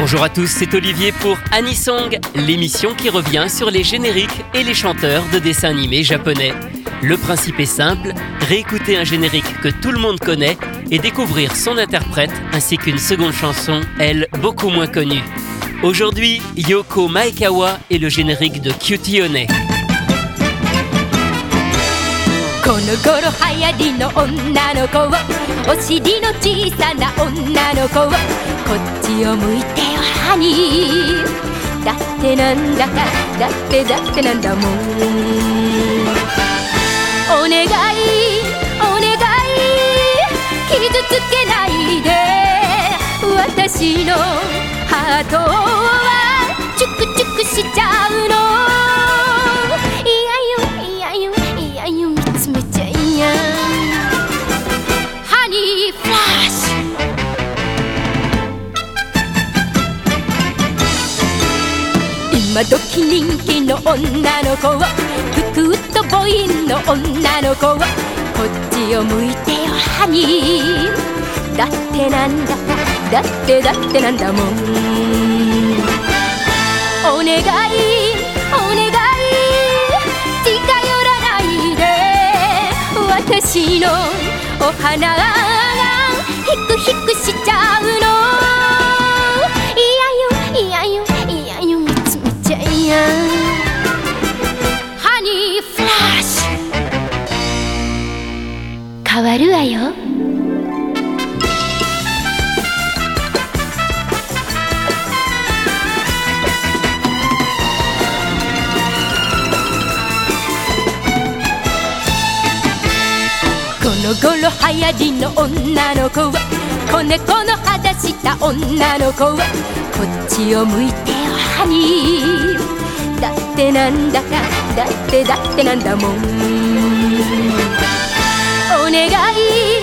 Bonjour à tous, c'est Olivier pour Anisong, l'émission qui revient sur les génériques et les chanteurs de dessins animés japonais. Le principe est simple, réécouter un générique que tout le monde connaît et découvrir son interprète ainsi qu'une seconde chanson, elle, beaucoup moins connue. Aujourd'hui, Yoko Maekawa et le générique de Cutie. この頃流行りの女の子をお尻の小さな女の子をこっちを向いてよハニーだってなんだかだってだってなんだもん。お願いお願い。傷つけないで。私のハートはチュクチュクしちゃうの。今時人気の女の子を。ふくっとボインの女の子を。こっちを向いてよハニー。だってなんだか。だってだってなんだもん。お願いお願い。近寄らないで。私のお花の頃流行りの女の子は子猫の肌した女の子はこっちを向いてよハニーだってなんだかだってだってなんだもん。お願い。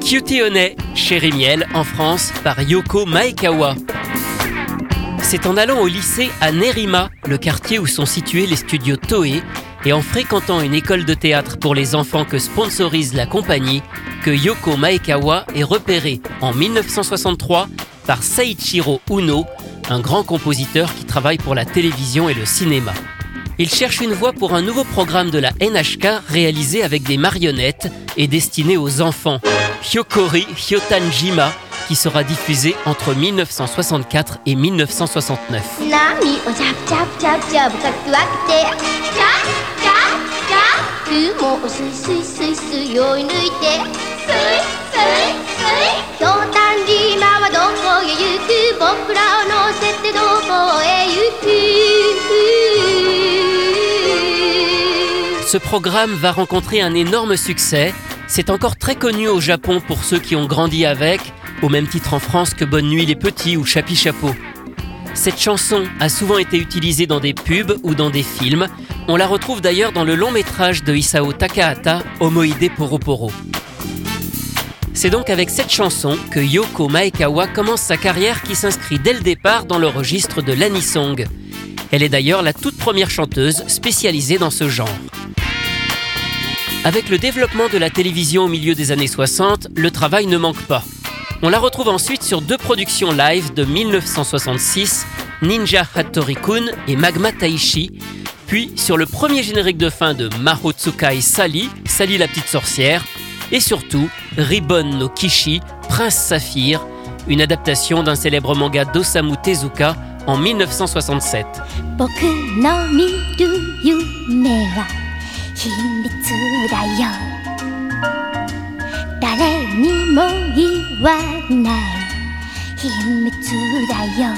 Cutie Miel en France par Yoko Maekawa. C'est en allant au lycée à Nerima, le quartier où sont situés les studios Toei, et en fréquentant une école de théâtre pour les enfants que sponsorise la compagnie, que Yoko Maekawa est repérée en 1963 par Seiichiro Uno, un grand compositeur qui travaille pour la télévision et le cinéma. Il cherche une voix pour un nouveau programme de la NHK réalisé avec des marionnettes et destiné aux enfants, Hyokori Hyotanjima, qui sera diffusé entre 1964 et 1969. Ce programme va rencontrer un énorme succès. C'est encore très connu au Japon pour ceux qui ont grandi avec, au même titre en France que Bonne Nuit les Petits ou Chapi Chapeau. Cette chanson a souvent été utilisée dans des pubs ou dans des films. On la retrouve d'ailleurs dans le long métrage de Isao Takahata, Omoide Poroporo. C'est donc avec cette chanson que Yoko Maekawa commence sa carrière qui s'inscrit dès le départ dans le registre de l'anisong. Elle est d'ailleurs la toute première chanteuse spécialisée dans ce genre. Avec le développement de la télévision au milieu des années 60, le travail ne manque pas. On la retrouve ensuite sur deux productions live de 1966, Ninja Hattori-kun et Magma Taishi, puis sur le premier générique de fin de Mahotsukai Sally, Sally la petite sorcière, et surtout Ribbon no Kishi, Prince Saphir, une adaptation d'un célèbre manga d'Osamu Tezuka en 1967. 秘密だよ。誰にも言わない。秘密だよ。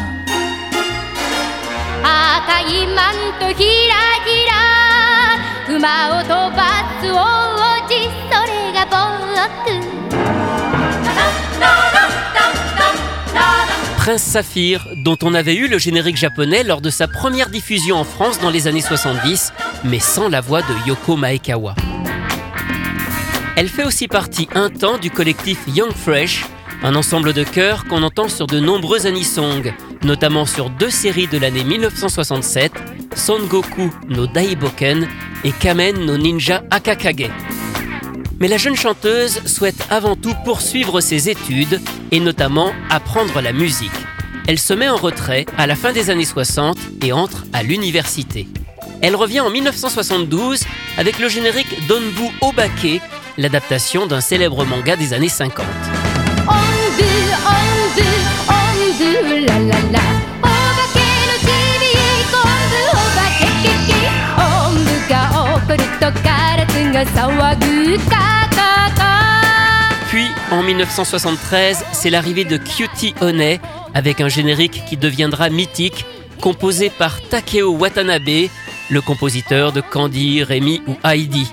赤いマントひらひら馬を飛ばす Prince Saphir, dont on avait eu le générique japonais lors de sa première diffusion en France dans les années 70, mais sans la voix de Yoko Maekawa. Elle fait aussi partie un temps du collectif Young Fresh, un ensemble de chœurs qu'on entend sur de nombreux anisongs, notamment sur deux séries de l'année 1967, Son Goku no Daiboken et Kamen no Ninja Akakage. Mais la jeune chanteuse souhaite avant tout poursuivre ses études et notamment apprendre la musique. Elle se met en retrait à la fin des années 60 et entre à l'université. Elle revient en 1972 avec le générique Donbu Obake, l'adaptation d'un célèbre manga des années 50. Puis, en 1973, c'est l'arrivée de Cutie One avec un générique qui deviendra mythique, composé par Takeo Watanabe, le compositeur de Candy, Rémi ou Heidi.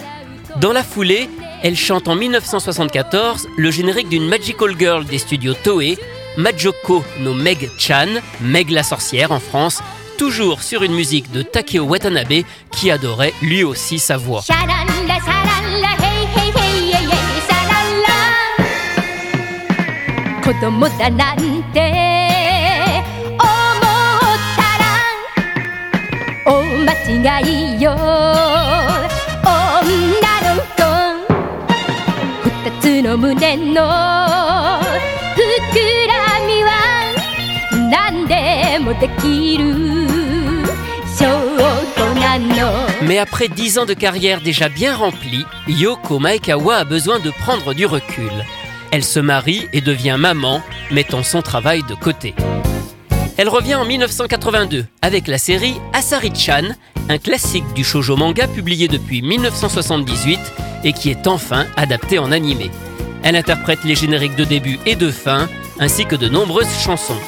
Dans la foulée, elle chante en 1974 le générique d'une Magical Girl des studios Toei, Majoko no Meg Chan, Meg la sorcière en France, toujours sur une musique de Takeo Watanabe qui adorait lui aussi sa voix. Mais après dix ans de carrière déjà bien remplie, Yoko Maekawa a besoin de prendre du recul. Elle se marie et devient maman, mettant son travail de côté. Elle revient en 1982 avec la série Asari-chan, un classique du shoujo manga publié depuis 1978 et qui est enfin adapté en animé. Elle interprète les génériques de début et de fin, ainsi que de nombreuses chansons.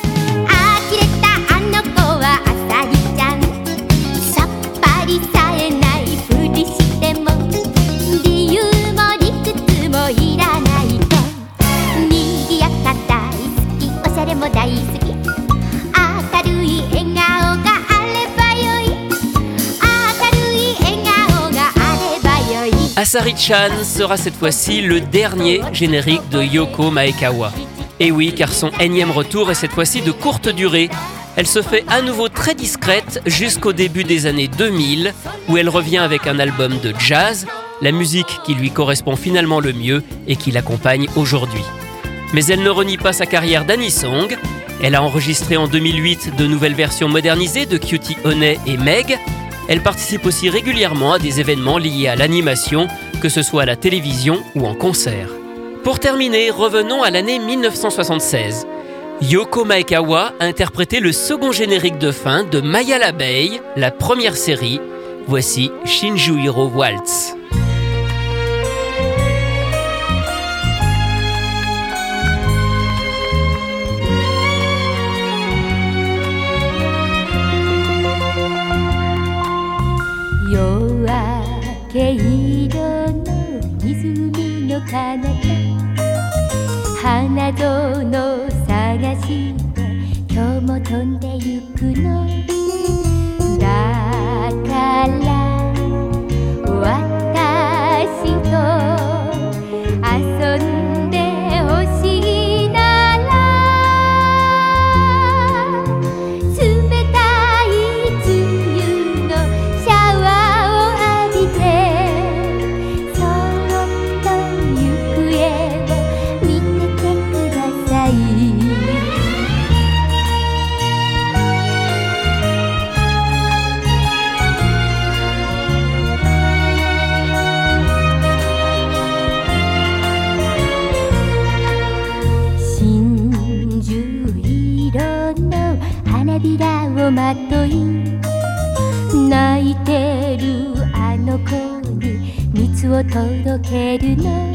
Asari-chan sera cette fois-ci le dernier générique de Yoko Maekawa. Et oui, car son énième retour est cette fois-ci de courte durée. Elle se fait à nouveau très discrète jusqu'au début des années 2000, où elle revient avec un album de jazz, la musique qui lui correspond finalement le mieux et qui l'accompagne aujourd'hui. Mais elle ne renie pas sa carrière d'Anisong. Elle a enregistré en 2008 de nouvelles versions modernisées de Cutie Honey et Meg, elle participe aussi régulièrement à des événements liés à l'animation, que ce soit à la télévision ou en concert. Pour terminer, revenons à l'année 1976. Yoko Maekawa a interprété le second générique de fin de Maya l'abeille, la première série. Voici Shinjuiro Waltz. 夜明け色の湖の彼方。花園探して今日も飛んでゆくの。だからまとい泣いてるあの子に蜜を届けるの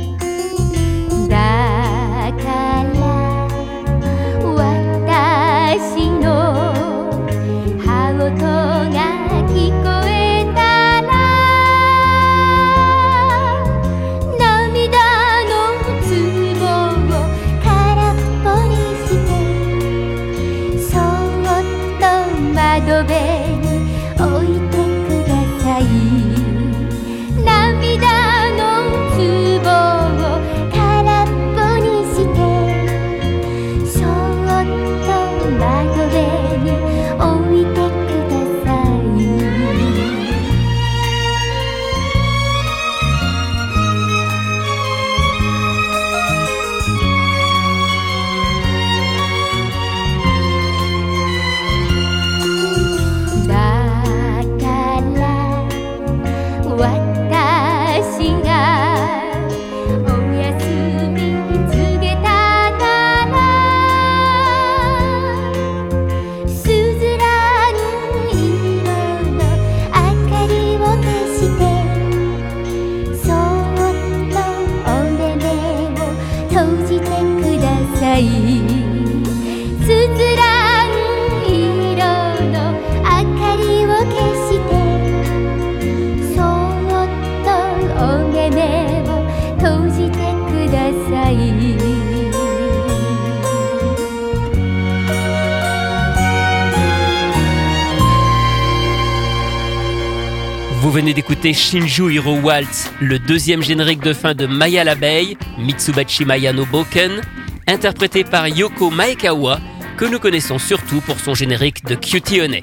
venez d'écouter Shinju Hiro Waltz, le deuxième générique de fin de Maya l'abeille, Mitsubachi Maya no Boken, interprété par Yoko Maekawa, que nous connaissons surtout pour son générique de Cutie Honey.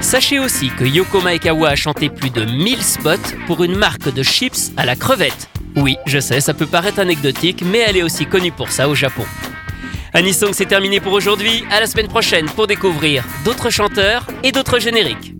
Sachez aussi que Yoko Maekawa a chanté plus de 1000 spots pour une marque de chips à la crevette. Oui, je sais, ça peut paraître anecdotique, mais elle est aussi connue pour ça au Japon. Anisong, c'est terminé pour aujourd'hui. À la semaine prochaine pour découvrir d'autres chanteurs et d'autres génériques.